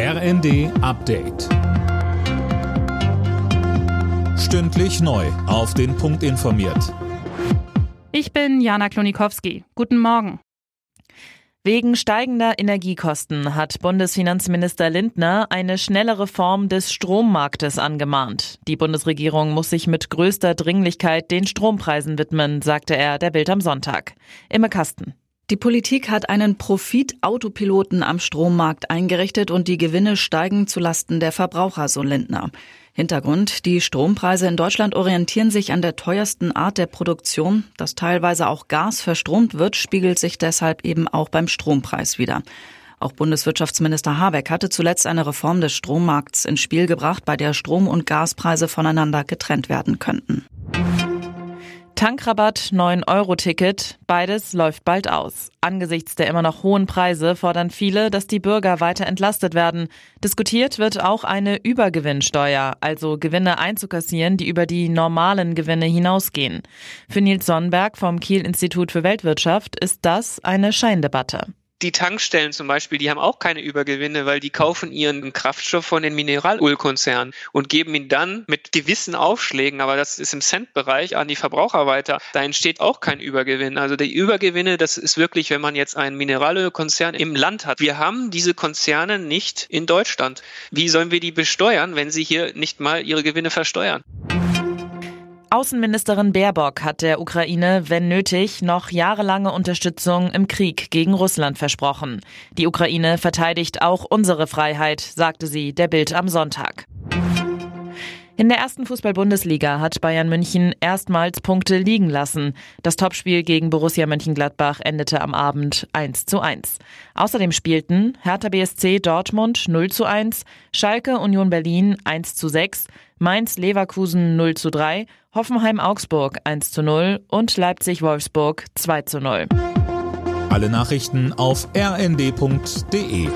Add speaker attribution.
Speaker 1: RND Update. Stündlich neu. Auf den Punkt informiert.
Speaker 2: Ich bin Jana Klonikowski. Guten Morgen.
Speaker 3: Wegen steigender Energiekosten hat Bundesfinanzminister Lindner eine schnellere Form des Strommarktes angemahnt. Die Bundesregierung muss sich mit größter Dringlichkeit den Strompreisen widmen, sagte er der Bild am Sonntag. Imme Kasten.
Speaker 4: Die Politik hat einen Profit-Autopiloten am Strommarkt eingerichtet und die Gewinne steigen zulasten der Verbraucher, so Lindner. Hintergrund, die Strompreise in Deutschland orientieren sich an der teuersten Art der Produktion. Dass teilweise auch Gas verstromt wird, spiegelt sich deshalb eben auch beim Strompreis wieder. Auch Bundeswirtschaftsminister Habeck hatte zuletzt eine Reform des Strommarkts ins Spiel gebracht, bei der Strom- und Gaspreise voneinander getrennt werden könnten.
Speaker 3: Tankrabatt, 9-Euro-Ticket, beides läuft bald aus. Angesichts der immer noch hohen Preise fordern viele, dass die Bürger weiter entlastet werden. Diskutiert wird auch eine Übergewinnsteuer, also Gewinne einzukassieren, die über die normalen Gewinne hinausgehen. Für Nils Sonnenberg vom Kiel Institut für Weltwirtschaft ist das eine Scheindebatte
Speaker 5: die Tankstellen zum Beispiel, die haben auch keine Übergewinne, weil die kaufen ihren Kraftstoff von den Mineralölkonzernen und geben ihn dann mit gewissen Aufschlägen, aber das ist im Centbereich, an die Verbraucher weiter. Da entsteht auch kein Übergewinn. Also die Übergewinne, das ist wirklich, wenn man jetzt einen Mineralölkonzern im Land hat. Wir haben diese Konzerne nicht in Deutschland. Wie sollen wir die besteuern, wenn sie hier nicht mal ihre Gewinne versteuern?
Speaker 3: Außenministerin Baerbock hat der Ukraine, wenn nötig, noch jahrelange Unterstützung im Krieg gegen Russland versprochen. Die Ukraine verteidigt auch unsere Freiheit, sagte sie der Bild am Sonntag. In der ersten Fußball-Bundesliga hat Bayern München erstmals Punkte liegen lassen. Das Topspiel gegen Borussia Mönchengladbach endete am Abend 1 zu 1. Außerdem spielten Hertha BSC Dortmund 0 zu 1, Schalke Union Berlin 1 zu 6, Mainz Leverkusen 0 zu 3, Hoffenheim Augsburg 1 zu 0 und Leipzig Wolfsburg 2 zu 0.
Speaker 1: Alle Nachrichten auf rnd.de